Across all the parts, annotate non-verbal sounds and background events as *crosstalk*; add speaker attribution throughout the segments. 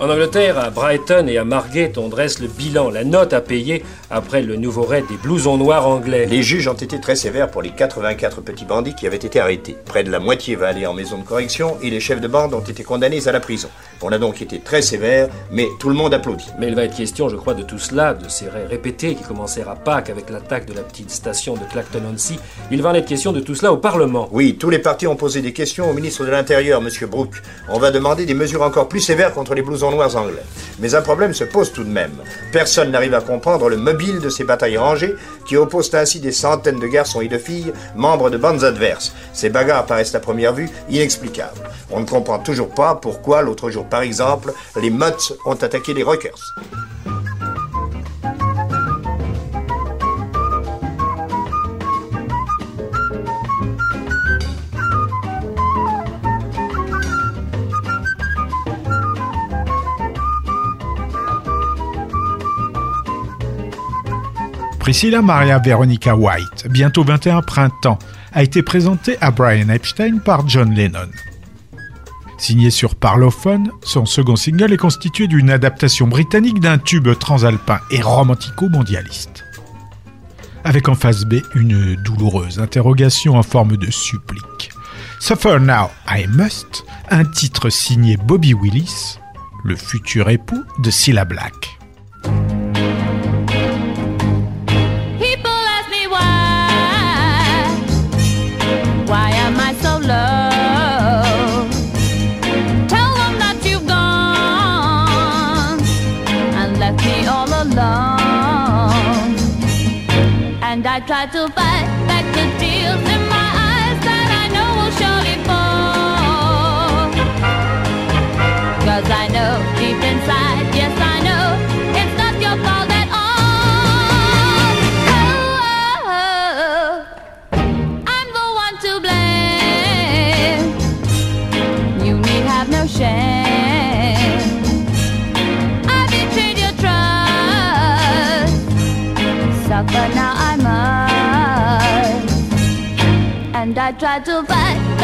Speaker 1: En Angleterre, à Brighton et à Margate, on dresse le bilan, la note à payer après le nouveau raid des blousons noirs anglais.
Speaker 2: Les juges ont été très sévères pour les 84 petits bandits qui avaient été arrêtés. Près de la moitié va aller en maison de correction et les chefs de bande ont été condamnés à la prison. On a donc été très sévère, mais tout le monde applaudit.
Speaker 1: Mais il va être question, je crois, de tout cela, de ces raids répétés qui commencèrent à Pâques avec l'attaque de la petite station de Clacton-on-Sea. Il va en être question de tout cela au Parlement.
Speaker 2: Oui, tous les partis ont posé des questions au ministre de l'Intérieur, M. Brooke. On va demander des mesures encore plus sévères contre les blousons noirs anglais. Mais un problème se pose tout de même. Personne n'arrive à comprendre le mobile de ces batailles rangées qui opposent ainsi des centaines de garçons et de filles membres de bandes adverses. Ces bagarres paraissent à première vue inexplicables. On ne comprend toujours pas pourquoi l'autre jour, par exemple, les Mutts ont attaqué les Rockers.
Speaker 3: Priscilla Maria Veronica White, bientôt 21 printemps, a été présentée à Brian Epstein par John Lennon. Signé sur Parlophone, son second single est constitué d'une adaptation britannique d'un tube transalpin et romantico-mondialiste. Avec en face B une douloureuse interrogation en forme de supplique. Suffer Now I Must, un titre signé Bobby Willis, le futur époux de Cilla Black.
Speaker 4: I try to and I try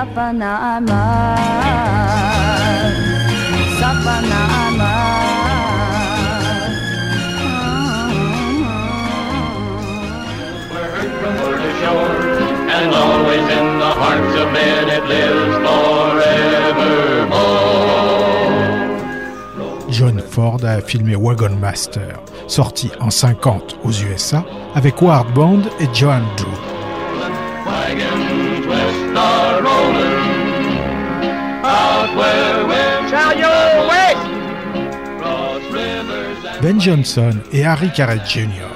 Speaker 5: From to shore, and always in the hearts of men it lives forevermore.
Speaker 3: John Ford a filmé Wagon Master, sorti en 50 aux USA avec Ward Bond et Joan Drew. Ben Johnson et Harry Carrett Jr.,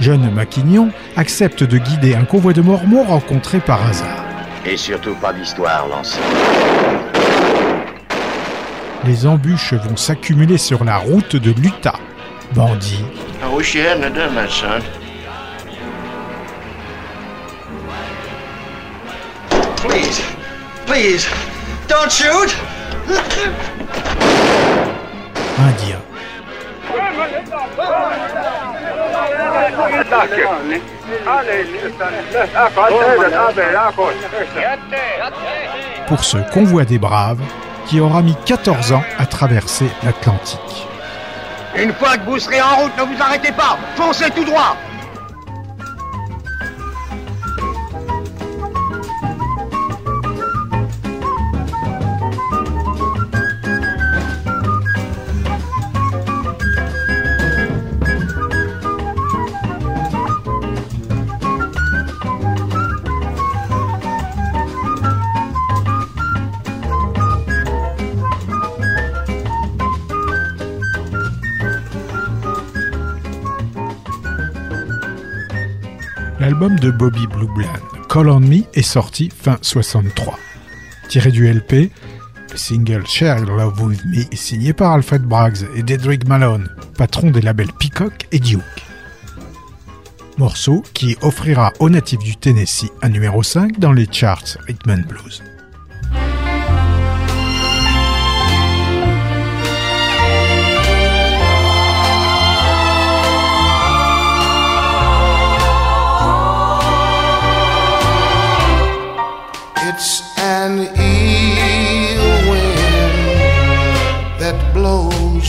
Speaker 3: jeunes maquignons, acceptent de guider un convoi de Mormons rencontré par hasard.
Speaker 6: Et surtout pas d'histoire lancée.
Speaker 3: Les embûches vont s'accumuler sur la route de l'Utah. Bandits.
Speaker 6: I wish you hadn't done that, son. Please, please, don't shoot!
Speaker 3: Indiens. Pour ce convoi des braves qui aura mis 14 ans à traverser l'Atlantique.
Speaker 7: Une fois que vous serez en route, ne vous arrêtez pas, foncez tout droit
Speaker 3: L'album de Bobby Blue Bland, Call on Me, est sorti fin 63. Tiré du LP, le single Share Love With Me est signé par Alfred Braggs et Dedrick Malone, patron des labels Peacock et Duke. Morceau qui offrira aux natifs du Tennessee un numéro 5 dans les charts Rhythm and Blues.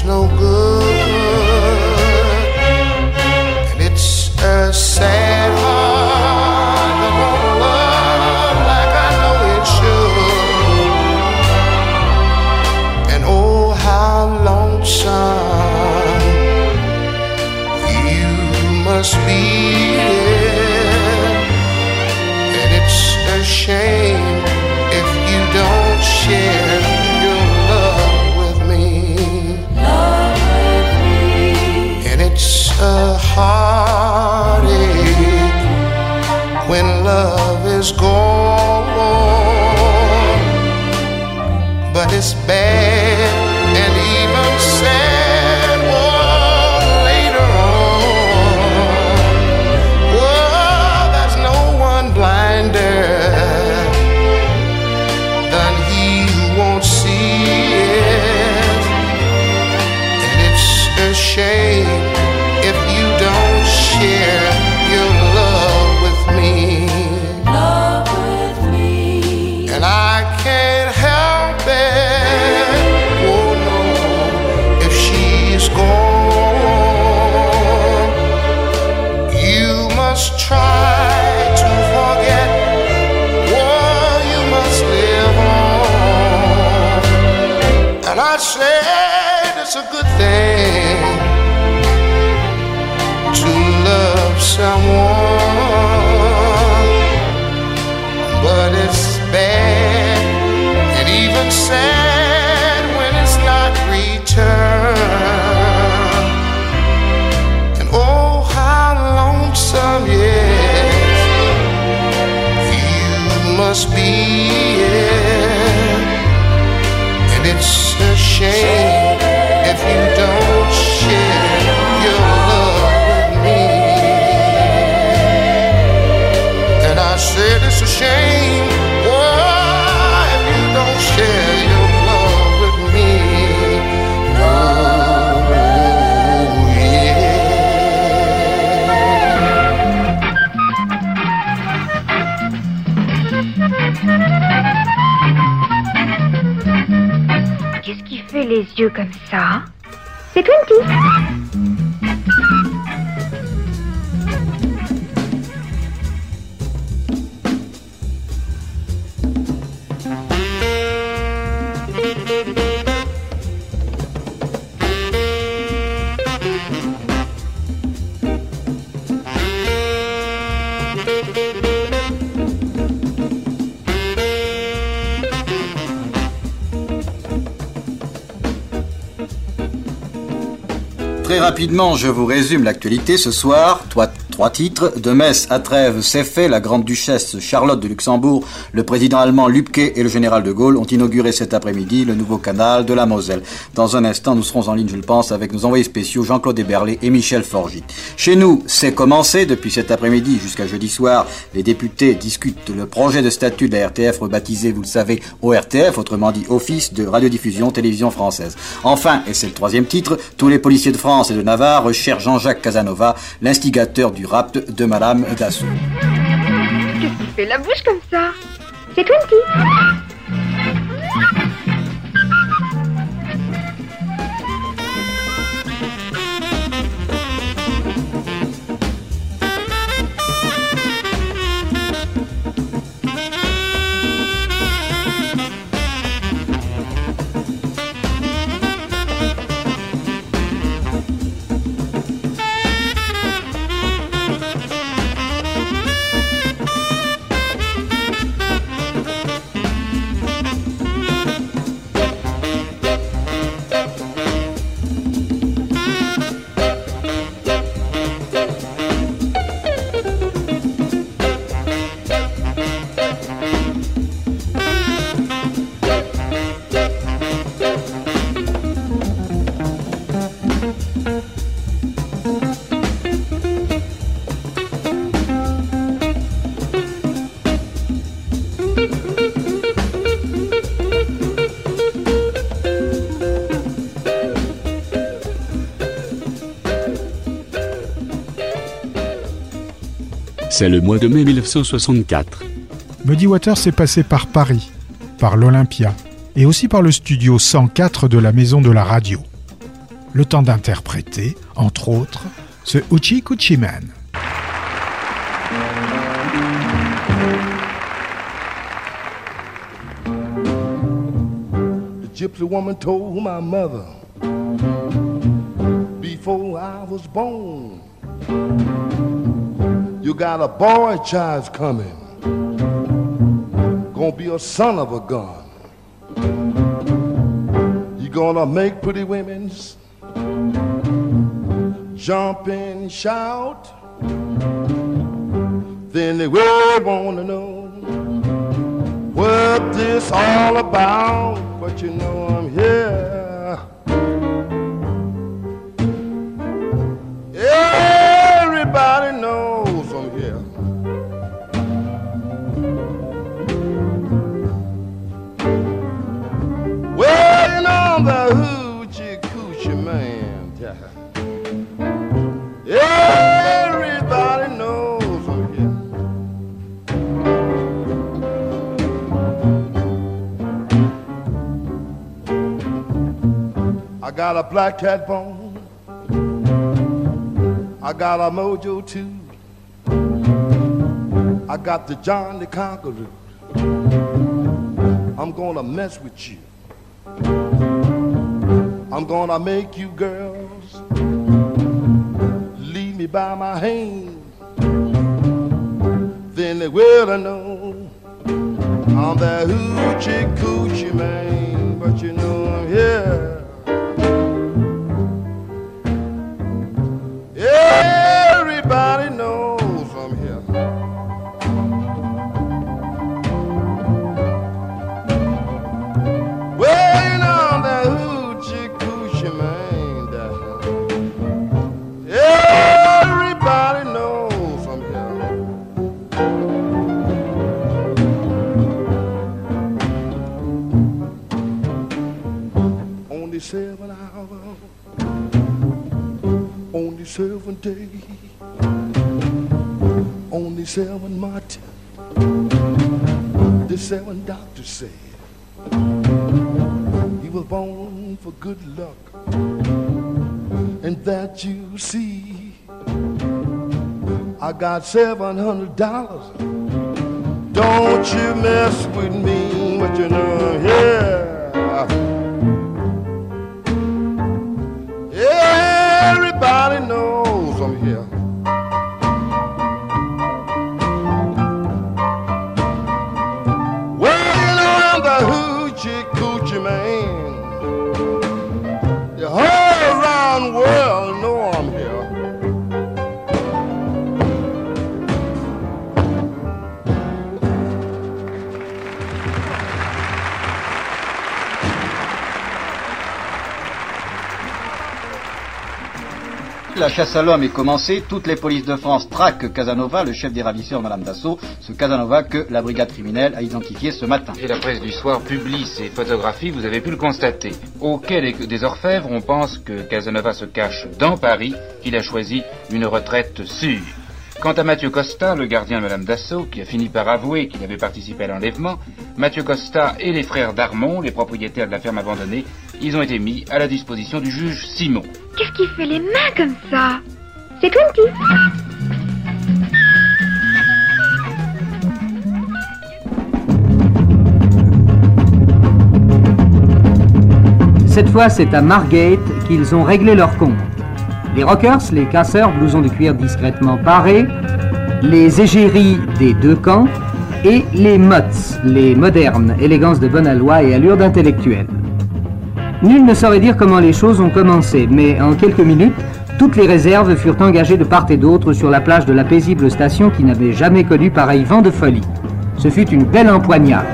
Speaker 8: No good, and it's a sad when love is gone. But it's bad I said it's a good thing to love someone, but it's bad and even sad when it's not returned. And oh, how lonesome, yes, you must be. Shame
Speaker 9: les yeux comme ça C'est Twenty.
Speaker 10: Rapidement, je vous résume l'actualité ce soir. Toi, trois titres. De Metz à Trèves, c'est fait. La grande duchesse Charlotte de Luxembourg, le président allemand Lübke et le général de Gaulle ont inauguré cet après-midi le nouveau canal de la Moselle. Dans un instant, nous serons en ligne, je le pense, avec nos envoyés spéciaux Jean-Claude Héberlé et Michel Forgy. Chez nous, c'est commencé. Depuis cet après-midi jusqu'à jeudi soir, les députés discutent le projet de statut de la RTF rebaptisé, vous le savez, ORTF, autrement dit Office de radiodiffusion télévision française. Enfin, et c'est le troisième titre, tous les policiers de France et de Navarre recherchent Jean-Jacques Casanova, l'instigateur du rapt de Madame Dassault.
Speaker 9: Qu'est-ce qui fait la bouche comme ça? C'est Twenty.
Speaker 11: C'est le mois de mai 1964.
Speaker 3: Muddy Waters est passé par Paris, par l'Olympia et aussi par le studio 104 de la Maison de la Radio. Le temps d'interpréter, entre autres, ce Uchi Kuchi Man.
Speaker 12: The gypsy woman told my mother before I was born, got a boy child coming, gonna be a son of a gun. You gonna make pretty women's jump and shout. Then they will wanna know what this all about. But you know I'm here. Got a black cat bone. I got a mojo too. I got the John the Conqueror. I'm gonna mess with you. I'm gonna make you girls leave me by my hand. Then they will know I'm that hoochie coochie man, but you know I'm here. Seven days, only seven months. The seven doctors said he was born for good luck, and that you see. I got seven hundred dollars. Don't you mess with me, but you know, yeah.
Speaker 10: Chasse à l'homme est commencée. Toutes les polices de France traquent Casanova, le chef des ravisseurs, Madame Dassault. Ce Casanova que la brigade criminelle a identifié ce matin.
Speaker 13: Et la presse du soir publie ces photographies, vous avez pu le constater. Au quai des, des Orfèvres, on pense que Casanova se cache dans Paris, qu'il a choisi une retraite sûre. Quant à Mathieu Costa, le gardien de Madame Dassault, qui a fini par avouer qu'il avait participé à l'enlèvement, Mathieu Costa et les frères Darmon, les propriétaires de la ferme abandonnée, ils ont été mis à la disposition du juge Simon.
Speaker 9: Qu'est-ce qui fait les mains comme ça? C'est Twenty.
Speaker 14: Cette fois, c'est à Margate qu'ils ont réglé leur compte. Les rockers, les casseurs, blousons de cuir discrètement parés, les égéries des deux camps, et les mots, les modernes, élégance de bonne aloi et allure d'intellectuel. Nul ne saurait dire comment les choses ont commencé, mais en quelques minutes, toutes les réserves furent engagées de part et d'autre sur la plage de la paisible station qui n'avait jamais connu pareil vent de folie. Ce fut une belle empoignade.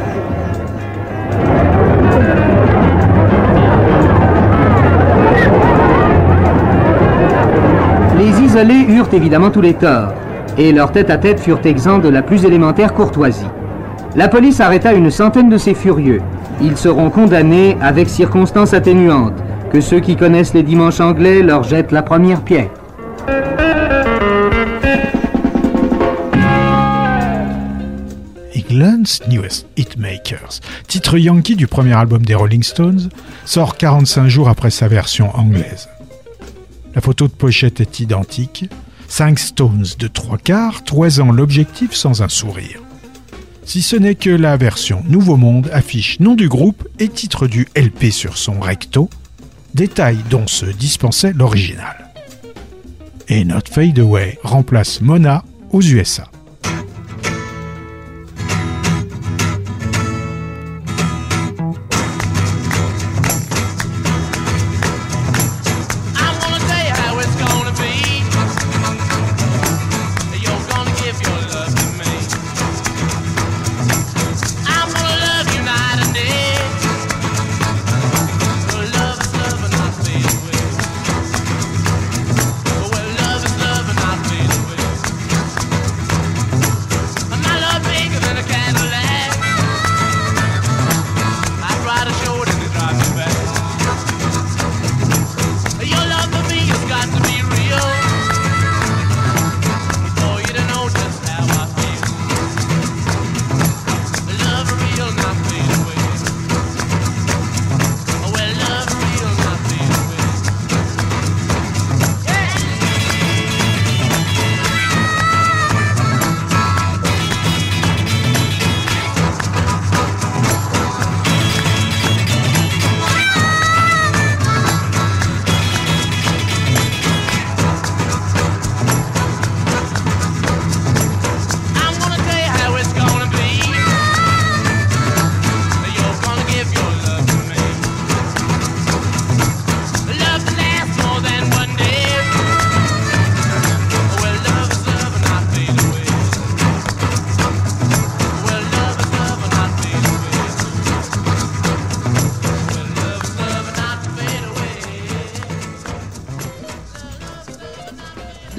Speaker 14: Les isolés eurent évidemment tous les torts, et leurs tête-à-tête furent exempts de la plus élémentaire courtoisie. La police arrêta une centaine de ces furieux. Ils seront condamnés avec circonstances atténuantes, que ceux qui connaissent les dimanches anglais leur jettent la première pierre.
Speaker 3: England's Newest Hitmakers, titre yankee du premier album des Rolling Stones, sort 45 jours après sa version anglaise. La photo de pochette est identique, 5 Stones de 3 quarts toisant l'objectif sans un sourire. Si ce n'est que la version Nouveau Monde affiche nom du groupe et titre du LP sur son recto, détail dont se dispensait l'original. Et Not Fade Away remplace Mona aux USA.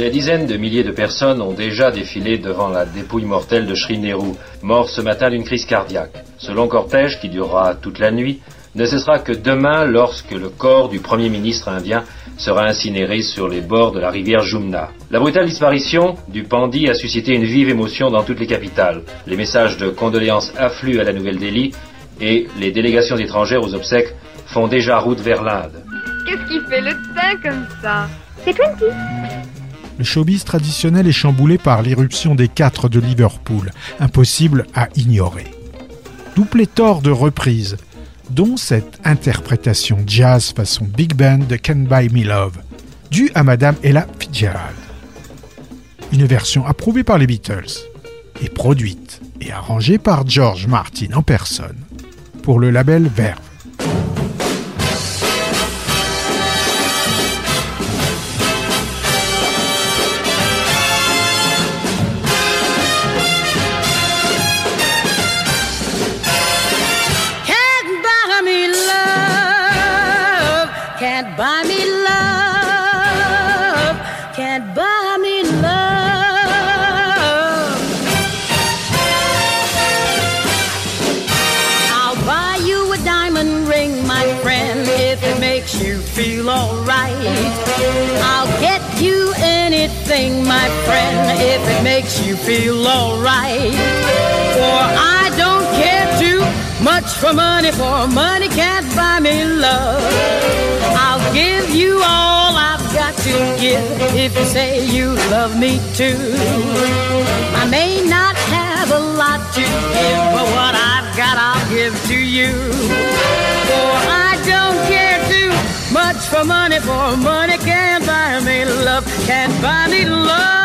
Speaker 15: Des dizaines de milliers de personnes ont déjà défilé devant la dépouille mortelle de Sri Nehru, mort ce matin d'une crise cardiaque. Ce long cortège, qui durera toute la nuit, ne cessera que demain lorsque le corps du Premier ministre indien sera incinéré sur les bords de la rivière Jumna. La brutale disparition du Pandi a suscité une vive émotion dans toutes les capitales. Les messages de condoléances affluent à la Nouvelle-Delhi et les délégations étrangères aux obsèques font déjà route vers l'Inde.
Speaker 9: Qu'est-ce qui fait le teint comme ça? C'est Twenty.
Speaker 3: Le showbiz traditionnel est chamboulé par l'irruption des quatre de Liverpool, impossible à ignorer. D'où pléthore de reprises, dont cette interprétation jazz façon big band de Can Buy Me Love, due à Madame Ella Fitzgerald. Une version approuvée par les Beatles et produite et arrangée par George Martin en personne pour le label Verve.
Speaker 16: Much for money, for money can't buy me love. I'll give you all I've got to give if you say you love me too. I may not have a lot to give, but what I've got I'll give to you. For I don't care too much for money, for money can't buy me love, can't buy me love.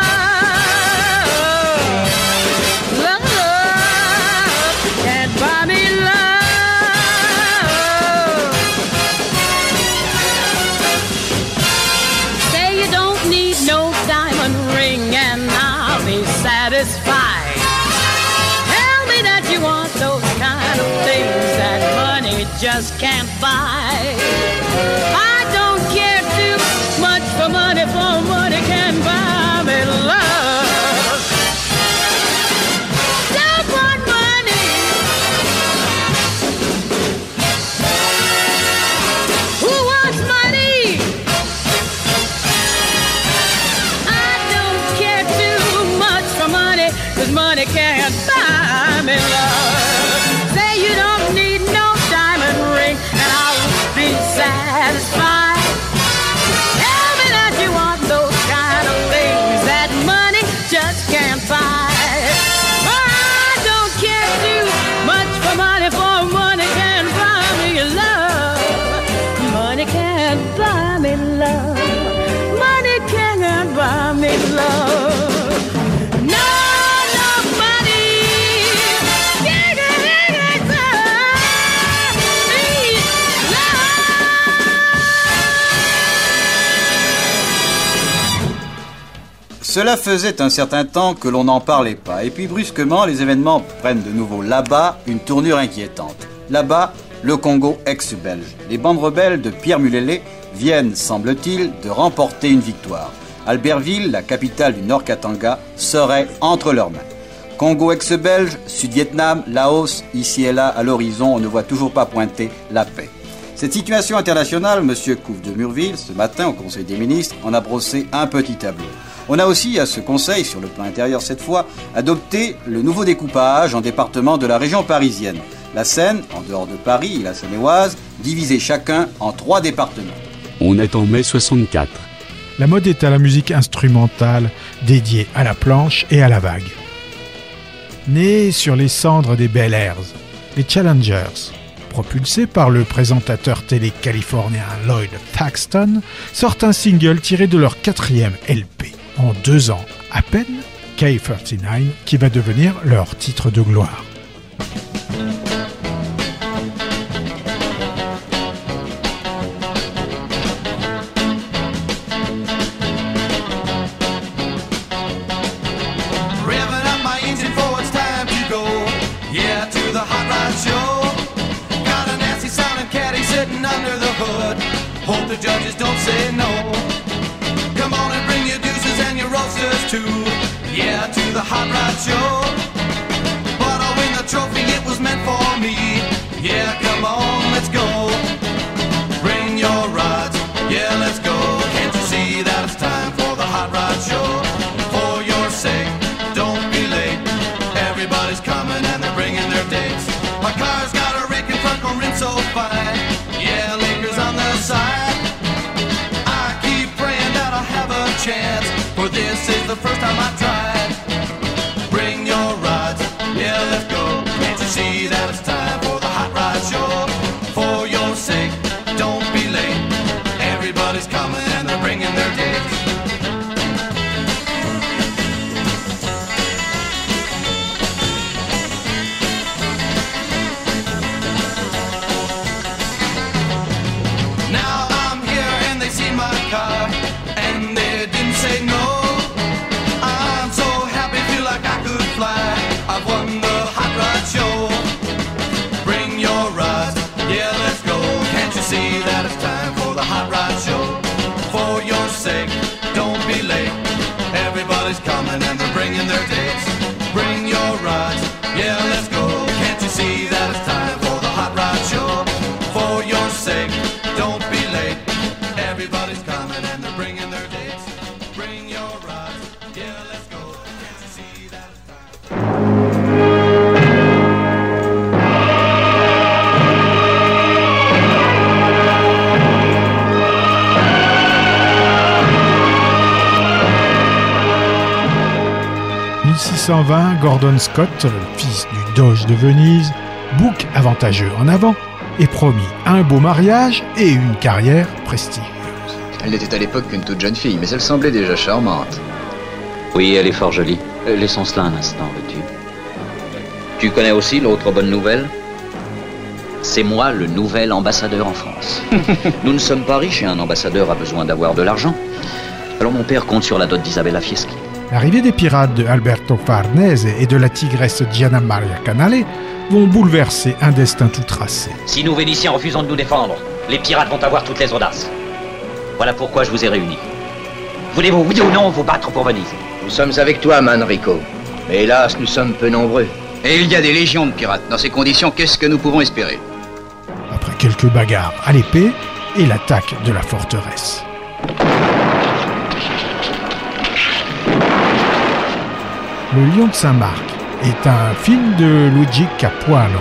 Speaker 16: Just can't buy. I don't care too much for money, for money can buy me love. Don't want money. Who wants money? I don't care too much for money. Cause money can't buy me love.
Speaker 10: Cela faisait un certain temps que l'on n'en parlait pas, et puis brusquement, les événements prennent de nouveau là-bas une tournure inquiétante. Là-bas, le Congo ex-belge. Les bandes rebelles de Pierre Mulele viennent, semble-t-il, de remporter une victoire. Albertville, la capitale du Nord Katanga, serait entre leurs mains. Congo ex-belge, Sud-Vietnam, Laos, ici et là, à l'horizon, on ne voit toujours pas pointer la paix. Cette situation internationale, M. Couve de Murville, ce matin au Conseil des ministres, en a brossé un petit tableau. On a aussi, à ce Conseil, sur le plan intérieur cette fois, adopté le nouveau découpage en départements de la région parisienne. La Seine, en dehors de Paris et la Seine-et-Oise, divisés chacun en trois départements.
Speaker 11: On est en mai 64.
Speaker 17: La mode est à la musique instrumentale dédiée à la planche et à la vague. Nés sur les cendres des Bel Airs, les Challengers, propulsés par le présentateur télé californien Lloyd Thaxton, sortent un single tiré de leur quatrième LP. En deux ans à peine, K39, qui va devenir leur titre de gloire. 1620, Gordon Scott, le fils du Doge de Venise, bouc avantageux en avant et promis un beau mariage et une carrière prestigieuse.
Speaker 3: Elle n'était à l'époque qu'une toute jeune fille, mais elle semblait déjà charmante.
Speaker 18: Oui, elle est fort jolie. Euh, Laissons cela un instant, veux-tu? Tu connais aussi l'autre bonne nouvelle? C'est moi le nouvel ambassadeur en France. *laughs* Nous ne sommes pas riches et un ambassadeur a besoin d'avoir de l'argent. Alors mon père compte sur la dot d'Isabella Fieschi.
Speaker 17: L'arrivée des pirates de Alberto Farnese et de la tigresse Gianna Maria Canale vont bouleverser un destin tout tracé.
Speaker 18: Si nous Vénitiens refusons de nous défendre, les pirates vont avoir toutes les audaces. Voilà pourquoi je vous ai réunis. Voulez-vous, oui ou non, vous battre pour Venise?
Speaker 3: Nous sommes avec toi, Manrico. Mais hélas, nous sommes peu nombreux. Et il y a des légions de pirates. Dans ces conditions, qu'est-ce que nous pouvons espérer?
Speaker 17: Après quelques bagarres à l'épée et l'attaque de la forteresse.
Speaker 3: Le Lion de Saint-Marc est un film de Luigi Capuano.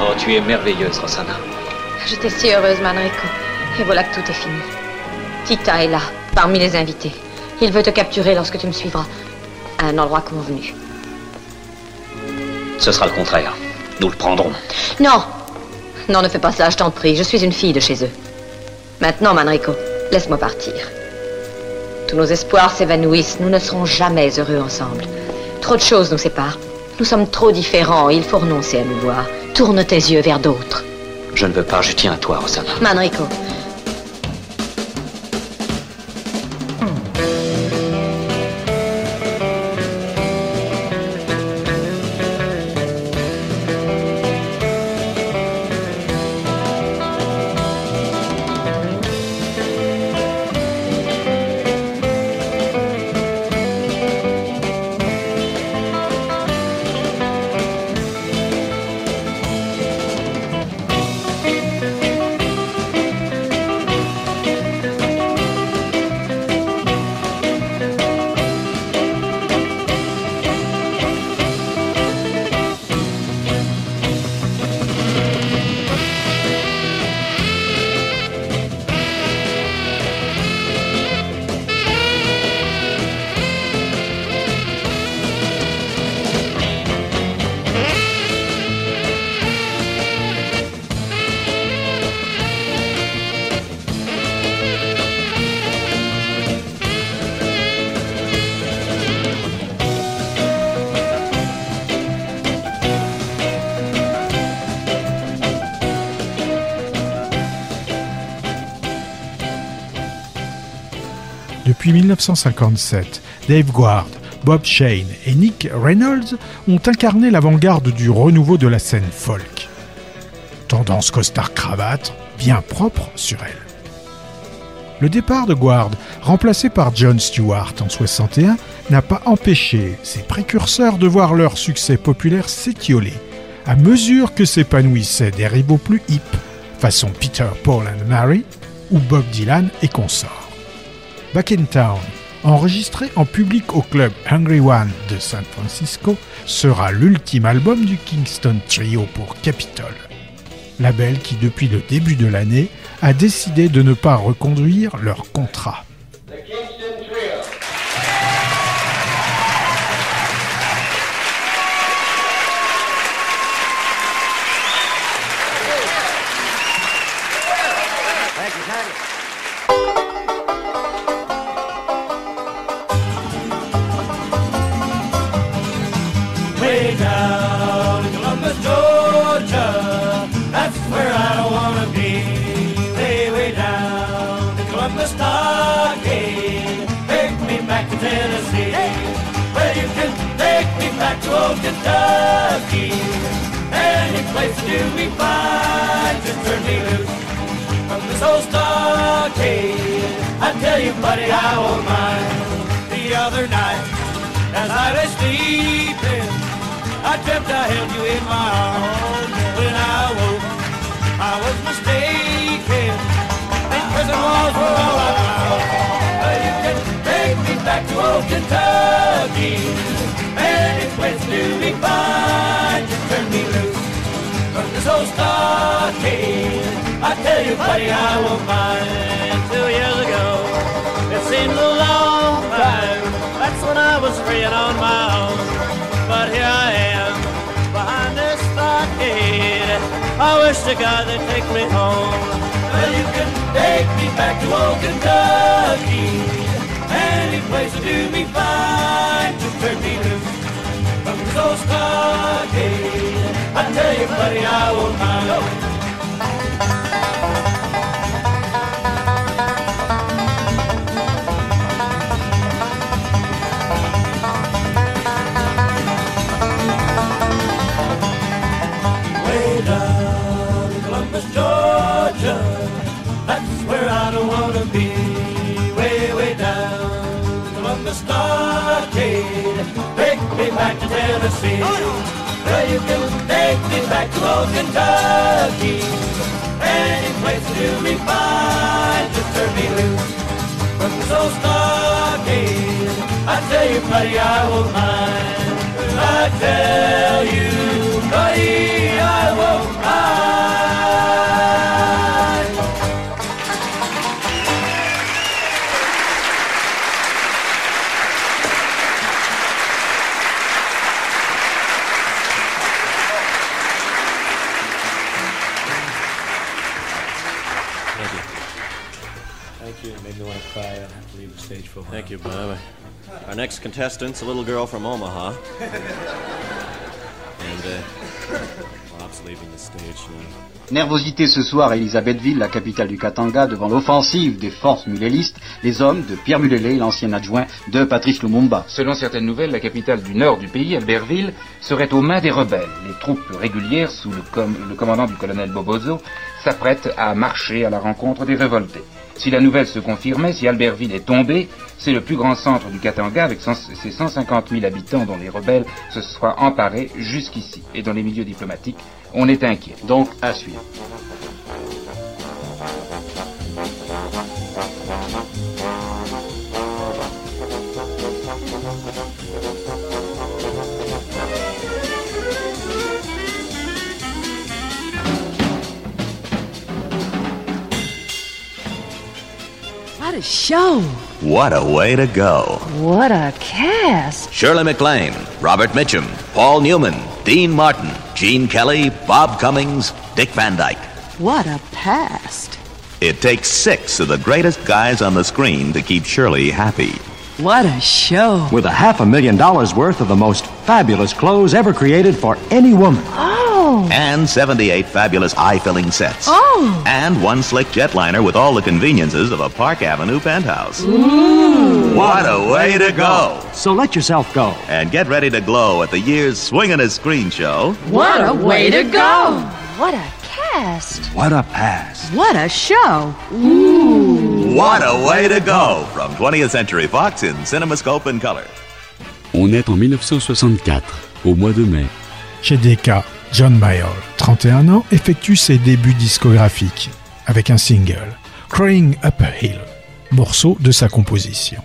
Speaker 18: Oh, tu es merveilleuse, Rosanna.
Speaker 19: J'étais si heureuse, Manrico. Et voilà que tout est fini. Tita est là, parmi les invités. Il veut te capturer lorsque tu me suivras. À un endroit convenu.
Speaker 18: Ce sera le contraire. Nous le prendrons.
Speaker 19: Non Non, ne fais pas ça, je t'en prie. Je suis une fille de chez eux. Maintenant, Manrico, laisse-moi partir. Tous nos espoirs s'évanouissent. Nous ne serons jamais heureux ensemble. Trop de choses nous séparent. Nous sommes trop différents. Il faut renoncer à nous voir. Tourne tes yeux vers d'autres.
Speaker 18: Je ne veux pas, je tiens à toi, Rosanna.
Speaker 19: Manrico,
Speaker 3: Depuis 1957, Dave Guard, Bob Shane et Nick Reynolds ont incarné l'avant-garde du renouveau de la scène folk. Tendance costard-cravate, bien propre sur elle. Le départ de Guard, remplacé par John Stewart en 61, n'a pas empêché ses précurseurs de voir leur succès populaire s'étioler, à mesure que s'épanouissaient des rivaux plus hip, façon Peter, Paul and Mary ou Bob Dylan et consorts. Back in Town, enregistré en public au club Hungry One de San Francisco, sera l'ultime album du Kingston Trio pour Capitol. Label qui, depuis le début de l'année, a décidé de ne pas reconduire leur contrat.
Speaker 20: Old Kentucky. Any place to do me fine. Just turn me loose from this old stockade. I tell you, buddy, I won't mind. The other night, as I lay sleeping, I dreamt I held you in my arms. When I woke, I was mistaken. And prison walls were all I found. But you can take me back to old Kentucky. Place to be fine. Just turn me loose from this old stockade. I tell you, buddy, I won't mind. Two years ago, it seems a long time. That's when I was free and on my own. But here I am, behind this stockade. I wish to God they'd take me home. Well, you can take me back to old Kentucky. Any place to do me fine. Just turn me loose i tell you Pariao Way down in Columbus, Georgia, that's where I don't wanna be. Back to Tennessee. Well, you can take me back to old Kentucky. Any place to do me fine. Just turn me loose from this old stockade. I tell
Speaker 21: you, buddy, I won't mind. I tell you, buddy, I won't mind.
Speaker 22: Next contestant's a little girl from Omaha. And, uh, Bob's leaving the stage now.
Speaker 10: Nervosité ce soir à Elisabethville, la capitale du Katanga, devant l'offensive des forces mulélistes, les hommes de Pierre Mulélé, l'ancien adjoint de Patrice Lumumba.
Speaker 13: Selon certaines nouvelles, la capitale du nord du pays, Albertville, serait aux mains des rebelles. Les troupes régulières, sous le, com- le commandant du colonel Bobozo, s'apprêtent à marcher à la rencontre des révoltés. Si la nouvelle se confirmait, si Albertville est tombée, c'est le plus grand centre du Katanga avec ses 150 000 habitants dont les rebelles se soient emparés jusqu'ici. Et dans les milieux diplomatiques, on est inquiet.
Speaker 10: Donc, à suivre.
Speaker 23: A show!
Speaker 24: What a way to go.
Speaker 23: What a cast!
Speaker 24: Shirley MacLaine, Robert Mitchum, Paul Newman, Dean Martin, Gene Kelly, Bob Cummings, Dick Van Dyke.
Speaker 23: What a past!
Speaker 24: It takes six of the greatest guys on the screen to keep Shirley happy.
Speaker 23: What a show!
Speaker 25: With a half a million dollars worth of the most fabulous clothes ever created for any woman. *gasps*
Speaker 23: Oh!
Speaker 24: And 78 fabulous eye-filling sets.
Speaker 23: Oh!
Speaker 24: And one slick jetliner with all the conveniences of a Park Avenue penthouse.
Speaker 23: Ooh!
Speaker 24: What a way to go!
Speaker 25: So let yourself go.
Speaker 24: And get ready to glow at the year's Swingin' a Screen Show.
Speaker 23: What a way to go! What a cast!
Speaker 25: What a pass.
Speaker 23: What a show! Ooh!
Speaker 24: What a way to go from 20th Century Fox in CinemaScope and Color.
Speaker 11: On est en 1964, au mois de mai.
Speaker 3: Chez Decca, John Mayall, 31 ans, effectue ses débuts discographiques avec un single, Crying Up a Hill, morceau de sa composition.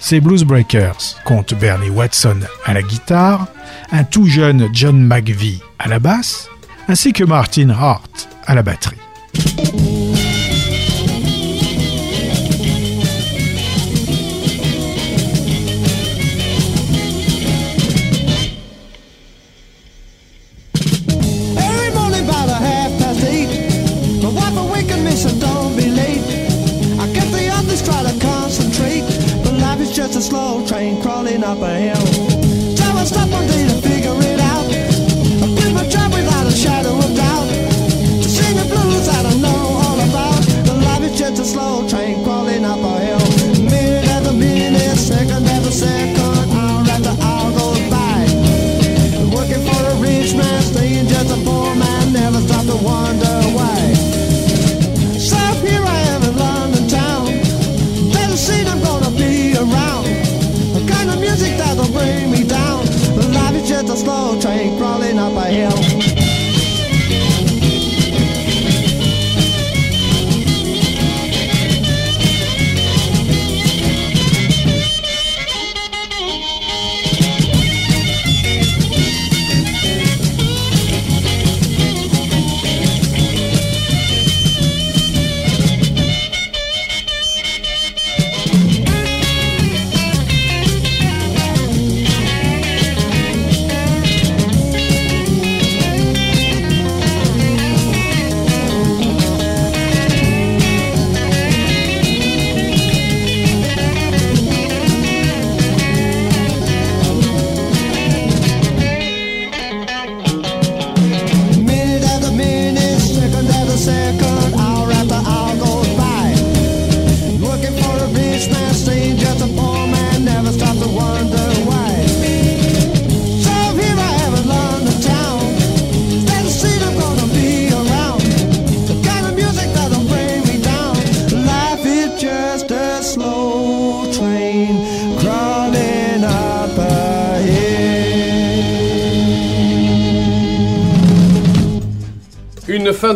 Speaker 3: Ces Blues Breakers comptent Bernie Watson à la guitare, un tout jeune John McVie à la basse, ainsi que Martin Hart à la batterie.
Speaker 21: Up a hill.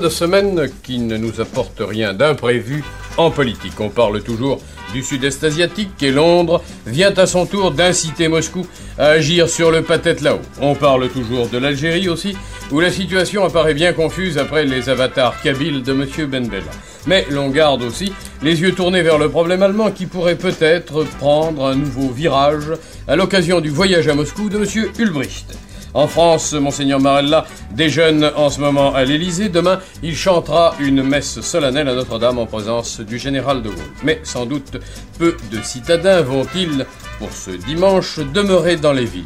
Speaker 26: De semaine qui ne nous apporte rien d'imprévu En politique, on parle toujours du sud-est asiatique et Londres vient à son tour d'inciter Moscou à agir sur le patet là-haut. On parle toujours de l'Algérie aussi, où la situation apparaît bien confuse après les avatars kabyles de M. Ben Bella. Mais l'on garde aussi les yeux tournés vers le problème allemand qui pourrait peut-être prendre un nouveau virage à l'occasion du voyage à Moscou de M. Ulbricht. En France, Monseigneur Marella déjeune en ce moment à l'Élysée. Demain, il chantera une messe solennelle à Notre-Dame en présence du général de Gaulle. Mais sans doute, peu de citadins vont-ils, pour ce dimanche, demeurer dans les villes.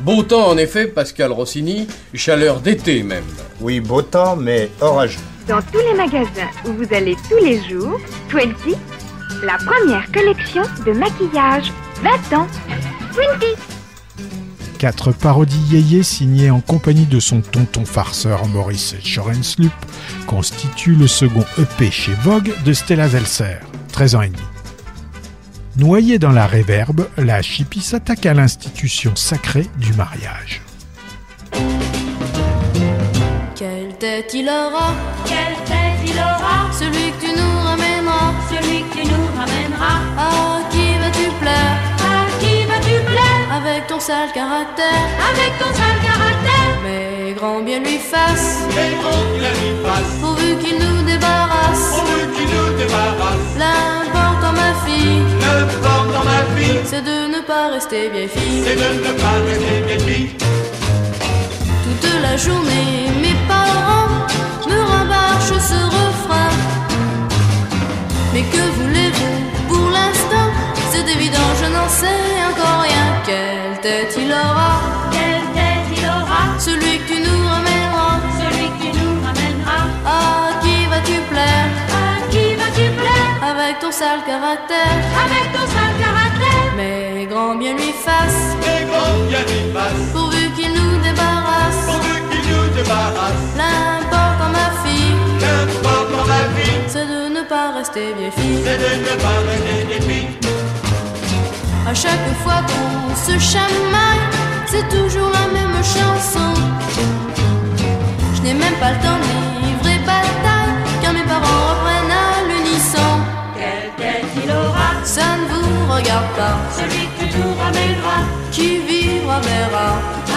Speaker 26: Beau temps en effet, Pascal Rossini, chaleur d'été même.
Speaker 27: Oui, beau temps, mais orageux.
Speaker 9: Dans tous les magasins où vous allez tous les jours, Twenty, la première collection de maquillage. 20 ans. Twenty.
Speaker 3: Quatre parodies yéyé signées en compagnie de son tonton farceur Maurice Schorenslup constituent le second EP chez Vogue de Stella Zelser, 13 ans et demi. Noyée dans la réverbe, la chippie s'attaque à l'institution sacrée du mariage.
Speaker 28: Quelle tête il aura? Quelle tête il aura? Celui que tu nous ramèneras. Celui que tu nous ramèneras. À Avec ton sale caractère. Avec ton sale caractère. Mais grand bien lui fasse Mais grand bien lui fasse Pourvu qu'il nous débarrasse. Pourvu qu'il nous débarrasse. L'important ma fille. L'important ma fille. C'est de ne pas rester vieille fille. C'est de ne pas rester vieille fille. Toute la journée, mes parents me rabâchent ce refrain. Mais que voulez-vous? Pour l'instant C'est évident, je n'en sais encore rien. Tête il aura Quelle tête il aura Celui que tu nous ramèneras. Celui que tu nous ramèneras. À qui vas-tu plaire? À qui vas-tu plaire? Avec ton sale caractère. Avec ton sale caractère. Mais grand bien lui fasse. Mais grand bien lui fasse. Pourvu qu'il nous débarrasse. Pourvu qu'il nous débarrasse. L'important ma fille. L'important ma fille. C'est de ne pas rester vieille fille. C'est de ne pas rester vieille fille. À chaque fois qu'on se chamaille, c'est toujours la même chanson. Je n'ai même pas le temps de livrer bataille, car mes parents reprennent à l'unisson. Quelle tête il aura Ça ne vous regarde pas. Celui que tu nous ramèneras. Qui vivra verra.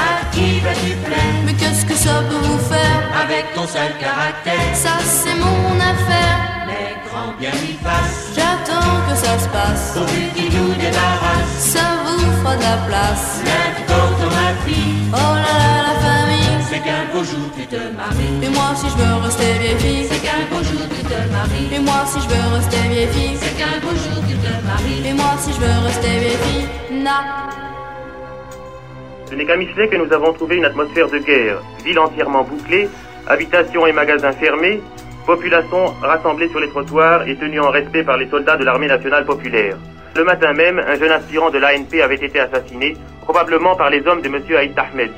Speaker 28: À qui vas-tu plaire? Mais qu'est-ce que ça peut vous faire? Avec ton sale caractère. Ça c'est mon affaire. Mais grand bien fasse. J'attends que ça se passe. Pourvu qu'il nous débarrasse. Ça vous fera de la place. N'importe ma fille. Oh là là, la famille. C'est qu'un beau jour tu te maries. Et moi si je veux rester vieille fille. C'est qu'un beau jour tu te maries. Et moi si je veux rester vieille fille. C'est qu'un beau jour tu te maries. Et moi si je veux rester vieille fille. Na.
Speaker 29: Ce n'est qu'à Michelet que nous avons trouvé une atmosphère de guerre. Ville entièrement bouclée, habitations et magasins fermés, population rassemblée sur les trottoirs et tenue en respect par les soldats de l'armée nationale populaire. Le matin même, un jeune aspirant de l'ANP avait été assassiné, probablement par les hommes de M. Haït Ahmed.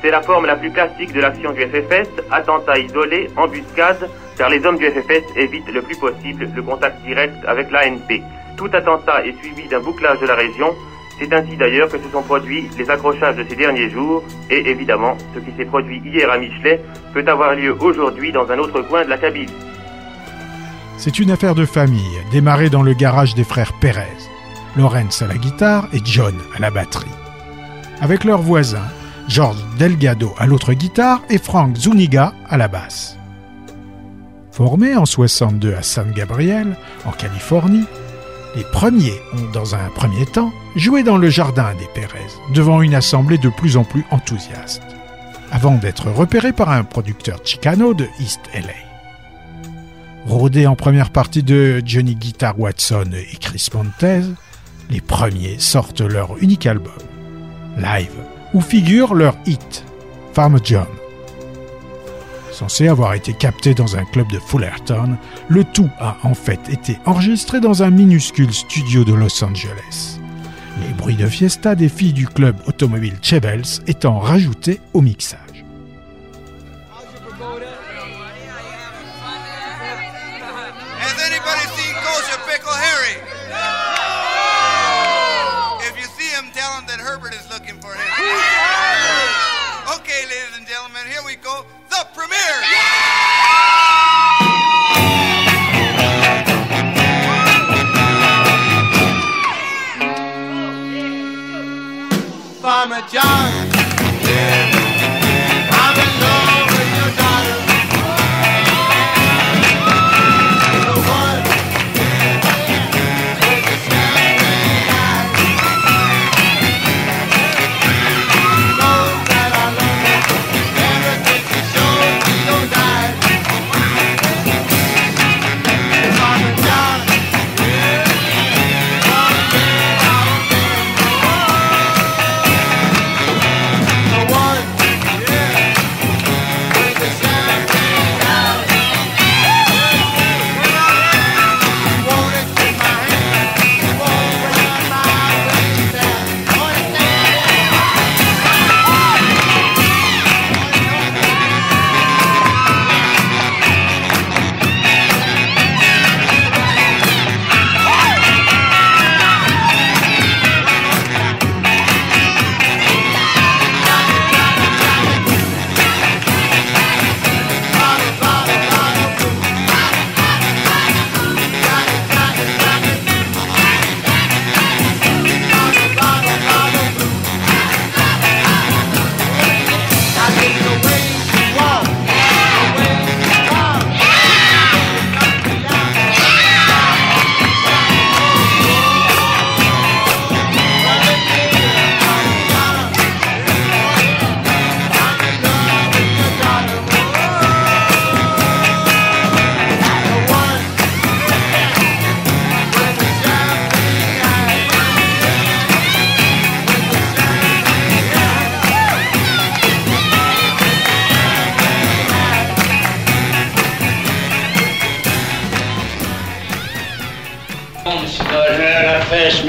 Speaker 29: C'est la forme la plus classique de l'action du FFS, attentat isolé, embuscade, car les hommes du FFS évitent le plus possible le contact direct avec l'ANP. Tout attentat est suivi d'un bouclage de la région, c'est ainsi d'ailleurs que se sont produits les accrochages de ces derniers jours et évidemment ce qui s'est produit hier à Michelet peut avoir lieu aujourd'hui dans un autre coin de la Kabylie.
Speaker 3: C'est une affaire de famille, démarrée dans le garage des frères Pérez. Lorenz à la guitare et John à la batterie. Avec leurs voisins, George Delgado à l'autre guitare et Frank Zuniga à la basse. Formés en 62 à San Gabriel, en Californie, les premiers ont, dans un premier temps, joué dans le jardin des Pérez, devant une assemblée de plus en plus enthousiaste, avant d'être repérés par un producteur chicano de East LA. Rodés en première partie de Johnny Guitar Watson et Chris Montez, les premiers sortent leur unique album, Live, où figure leur hit, Farmer John. Censé avoir été capté dans un club de Fullerton, le tout a en fait été enregistré dans un minuscule studio de Los Angeles. Les bruits de fiesta des filles du club automobile Chevels étant rajoutés au mixage.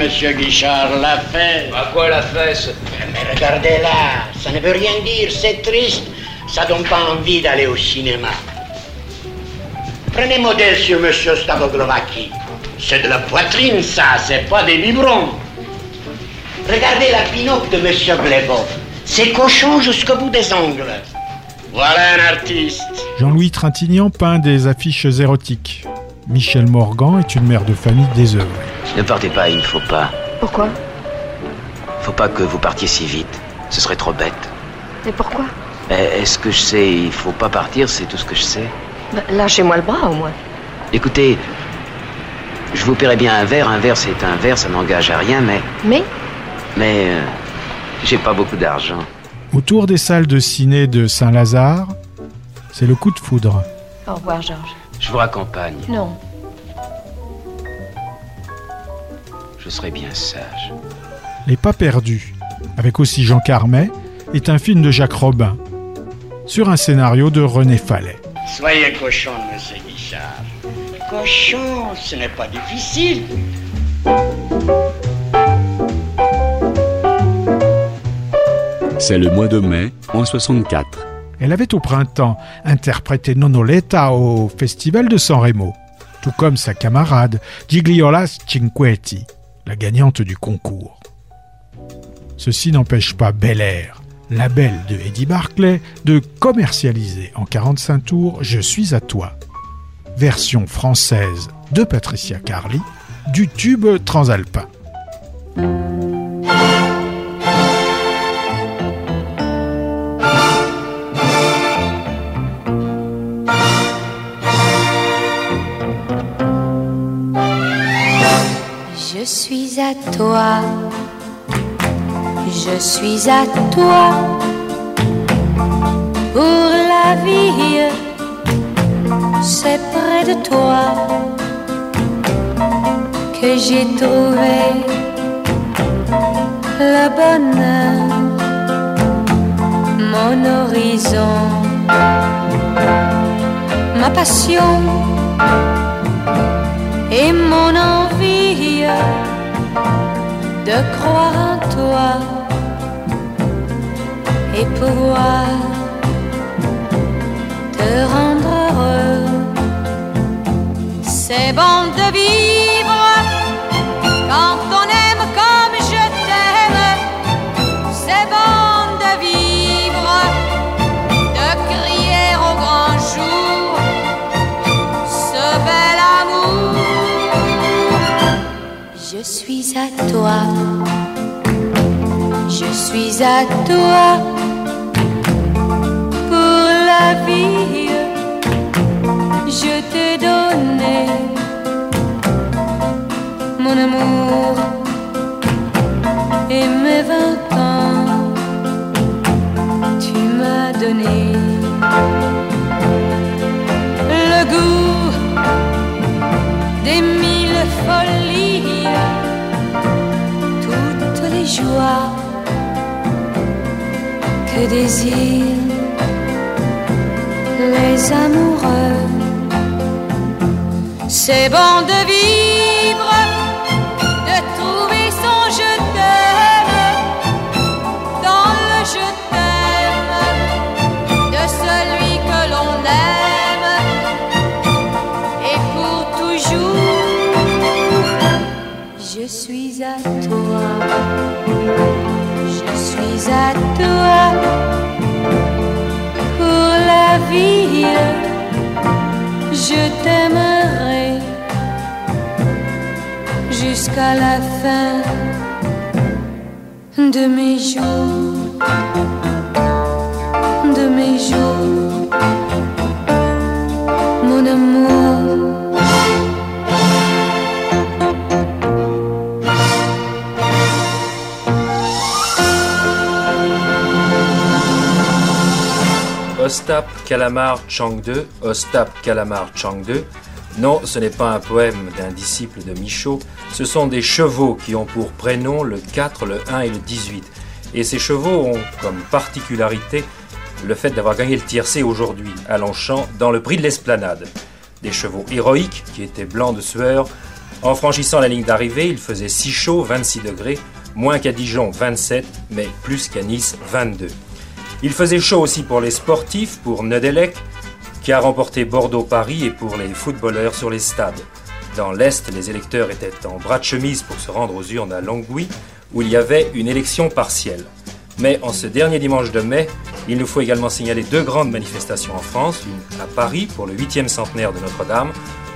Speaker 30: Monsieur Guichard, la fesse.
Speaker 18: À quoi la fesse?
Speaker 30: Mais regardez là, ça ne veut rien dire, c'est triste. Ça donne pas envie d'aller au cinéma. Prenez modèle sur monsieur Stavoglovaki. C'est de la poitrine, ça, c'est pas des biberons. Regardez la pinope de monsieur Glebov. C'est cochon jusqu'au bout des ongles. Voilà un artiste.
Speaker 3: Jean-Louis Trintignant peint des affiches érotiques. Michel Morgan est une mère de famille désœuvrée.
Speaker 18: Ne partez pas, il ne faut pas.
Speaker 19: Pourquoi?
Speaker 18: Faut pas que vous partiez si vite. Ce serait trop bête.
Speaker 19: Mais pourquoi?
Speaker 18: Eh, Est-ce que je sais? Il faut pas partir, c'est tout ce que je sais.
Speaker 19: Bah, Lâchez-moi le bras au moins.
Speaker 18: Écoutez, je vous paierai bien un verre. Un verre, c'est un verre, ça n'engage à rien, mais.
Speaker 19: Mais?
Speaker 18: Mais. euh, J'ai pas beaucoup d'argent.
Speaker 3: Autour des salles de ciné de Saint-Lazare, c'est le coup de foudre.
Speaker 19: Au revoir, Georges.
Speaker 18: Je vous raccompagne.
Speaker 19: Non.
Speaker 18: Je serai bien sage.
Speaker 3: Les Pas perdus, avec aussi Jean Carmet, est un film de Jacques Robin, sur un scénario de René Fallet.
Speaker 30: Soyez cochon, monsieur Guichard. Cochon, ce n'est pas difficile.
Speaker 11: C'est le mois de mai, en 64.
Speaker 3: Elle avait au printemps interprété Nonoletta au festival de San Remo, tout comme sa camarade Gigliola Cinquetti, la gagnante du concours. Ceci n'empêche pas Bel Air, label de Eddie Barclay, de commercialiser en 45 tours Je suis à toi, version française de Patricia Carly du tube transalpin.
Speaker 31: Je suis à toi, je suis à toi pour la vie. C'est près de toi que j'ai trouvé le bonheur, mon horizon, ma passion et mon envie de croire en toi et pouvoir te rendre heureux. C'est bon de vivre à toi, je
Speaker 28: suis à toi pour la vie. Je t'ai donné mon amour et mes vingt ans. Tu m'as donné le goût des que désirent les amoureux. C'est bon de vivre, je suis à toi pour la vie. Je t'aimerai jusqu'à la fin de mes jours, de mes jours,
Speaker 15: Ostap Kalamar Chang 2, Ostap Kalamar Chang 2. Non, ce n'est pas un poème d'un disciple de Michaud, ce sont des chevaux qui ont pour prénom le 4, le 1 et le 18. Et ces chevaux ont comme particularité le fait d'avoir gagné le tiercé aujourd'hui, à Longchamp, dans le prix de l'esplanade. Des chevaux héroïques qui étaient blancs de sueur. En franchissant la ligne d'arrivée, il faisait si chaud, 26 degrés, moins qu'à Dijon, 27, mais plus qu'à Nice, 22. Il faisait chaud aussi pour les sportifs, pour Nedelec, qui a remporté Bordeaux-Paris, et pour les footballeurs sur les stades. Dans l'Est, les électeurs étaient en bras de chemise pour se rendre aux urnes à Longwy, où il y avait une élection partielle. Mais en ce dernier dimanche de mai, il nous faut également signaler deux grandes manifestations en France, une à Paris pour le 8e centenaire de Notre-Dame,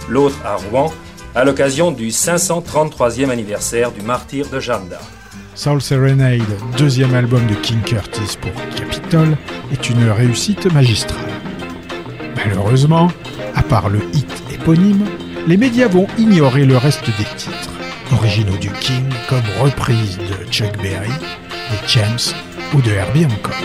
Speaker 15: l'autre à Rouen, à l'occasion du 533e anniversaire du martyr de Jeanne d'Arc.
Speaker 3: Soul Serenade, deuxième album de King Curtis pour Capitol, est une réussite magistrale. Malheureusement, à part le hit éponyme, les médias vont ignorer le reste des titres, originaux du King comme reprise de Chuck Berry, des Champs ou de Herbie Hancock.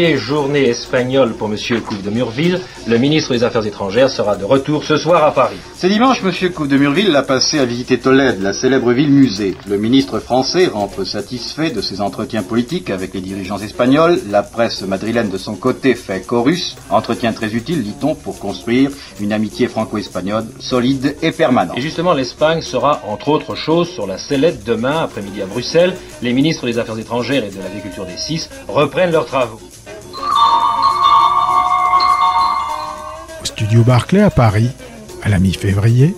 Speaker 15: Dernière journée espagnole pour M. Couve de Murville, le ministre des Affaires étrangères sera de retour ce soir à Paris.
Speaker 10: Ce dimanche, M. Couve de Murville l'a passé à visiter Tolède, la célèbre ville musée. Le ministre français rend peu satisfait de ses entretiens politiques avec les dirigeants espagnols. La presse madrilène de son côté fait chorus. Entretien très utile, dit-on, pour construire une amitié franco-espagnole solide et permanente.
Speaker 15: Et justement, l'Espagne sera, entre autres choses, sur la sellette demain après-midi à Bruxelles. Les ministres des Affaires étrangères et de l'Agriculture des Six reprennent leurs travaux.
Speaker 3: Barclay à Paris, à la mi-février,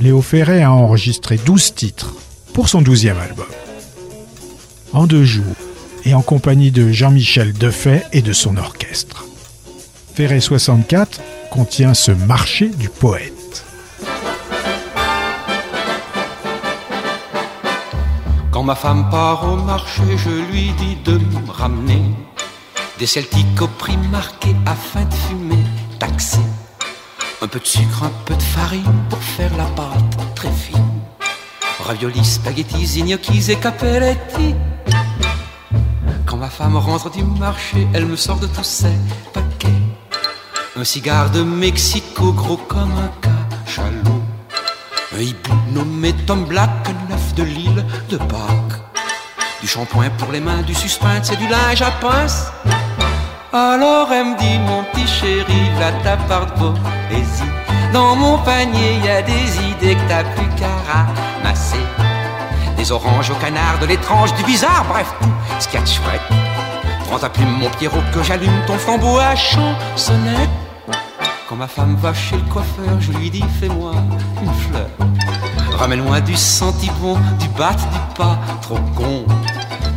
Speaker 3: Léo Ferré a enregistré 12 titres pour son 12e album. En deux jours, et en compagnie de Jean-Michel Defay et de son orchestre. Ferré 64 contient ce marché du poète.
Speaker 32: Quand ma femme part au marché, je lui dis de me ramener des celtiques au prix marqué afin de fumer, taxé. Un peu de sucre, un peu de farine pour faire la pâte très fine. Raviolis, spaghettis, gnocchis et capelletti. Quand ma femme rentre du marché, elle me sort de tous ces paquets. Un cigare de Mexico, gros comme un cachalot. Un hibou nommé Tom Black, un œuf de l'île de Pâques. Du shampoing pour les mains, du suspense et du linge à pince. Alors elle me dit, mon petit chéri, là ta part de poésie. Dans mon panier, y a des idées que t'as plus qu'à ramasser. Des oranges au canard, de l'étrange, du bizarre, bref, tout ce qu'il y a de chouette. Prends ta plume, mon Pierrot, que j'allume ton flambeau à chansonnette. Quand ma femme va chez le coiffeur, je lui dis, fais-moi une fleur. Ramène-moi du sentibon, du bat, du pas trop con.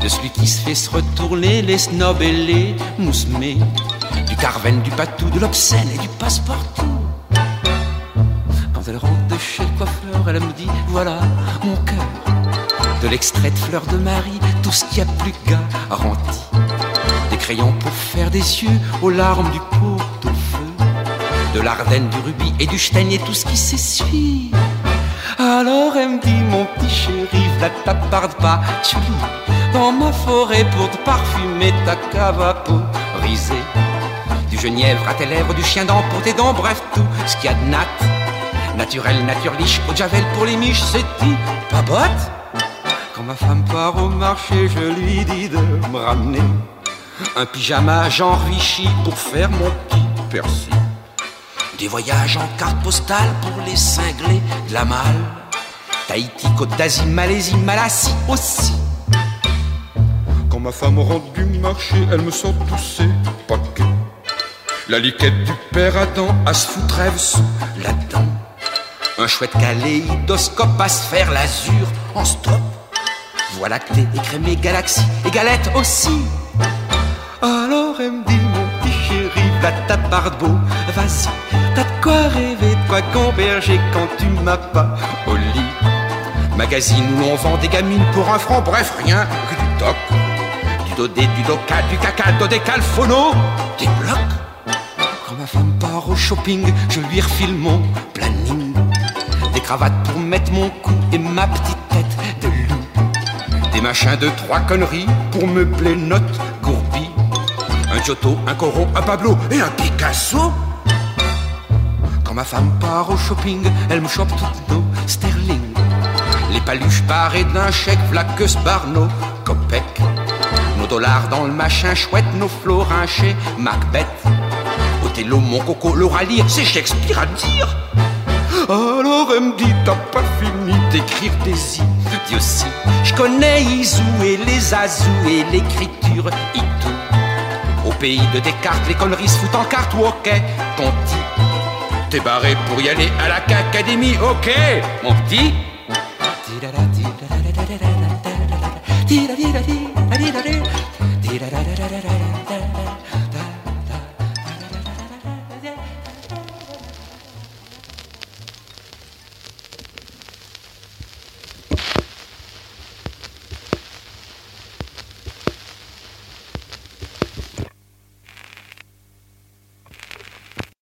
Speaker 32: De celui qui se fait se retourner les snobs et les moussemés. Du carven, du patou, de l'obscène et du passe-partout. Quand elle rentre de chez le coiffeur, elle me dit, voilà mon cœur. De l'extrait de fleurs de Marie, tout ce qu'il y a plus garanti. Des crayons pour faire des yeux aux larmes du pot. De l'Ardenne, du rubis et du chêne et tout ce qui s'essuie. Alors elle me dit, mon petit chéri, la ta parde pas, tu dans ma forêt pour te parfumer ta cave à brisée. Du genièvre à tes lèvres, du chien dent pour tes dents, bref, tout ce qu'il y a de nat. Naturel, nature liche, eau de javel pour les miches, c'est dit, pas botte. Quand ma femme part au marché, je lui dis de me ramener un pyjama Jean Vichy pour faire mon petit persil. Des voyages en carte postale pour les cinglés de la malle. Tahiti, Côte d'Asie, Malaisie, Malassie aussi. Quand ma femme rentre du marché, elle me sort tous ses paquets. La liquette du père Adam à se foutre rêve sous la. Un chouette kaléidoscope à se faire l'azur en stop. Voie lactée, écrémée, galaxie et galette aussi. Alors elle me dit, va ta part de beau, vas-y. T'as de quoi rêver, de quoi gamberger quand tu m'as pas au lit. Magazine où l'on vend des gamines pour un franc, bref, rien que du doc. Du dodé, du doca, du caca, dodécal, phono, des blocs. Quand ma femme part au shopping, je lui refile mon planning. Des cravates pour mettre mon cou et ma petite tête de loup. Des machins de trois conneries pour meubler notre. Giotto, un Corot, un Pablo et un Picasso. Quand ma femme part au shopping, elle me chope toutes nos sterling. Les paluches parées d'un chèque, Vlacus, Barno, Copec. Nos dollars dans le machin chouette, nos florins chez Macbeth. Othello, mon coco, l'aura lire, c'est Shakespeare à dire. Alors elle me dit, t'as pas fini d'écrire des idiots aussi. Je connais Isou et les Azous et l'écriture Itou. Pays de Descartes, les conneries se foutent en carte, ou ok, ton petit. T'es barré pour y aller à la Académie, ok, mon petit.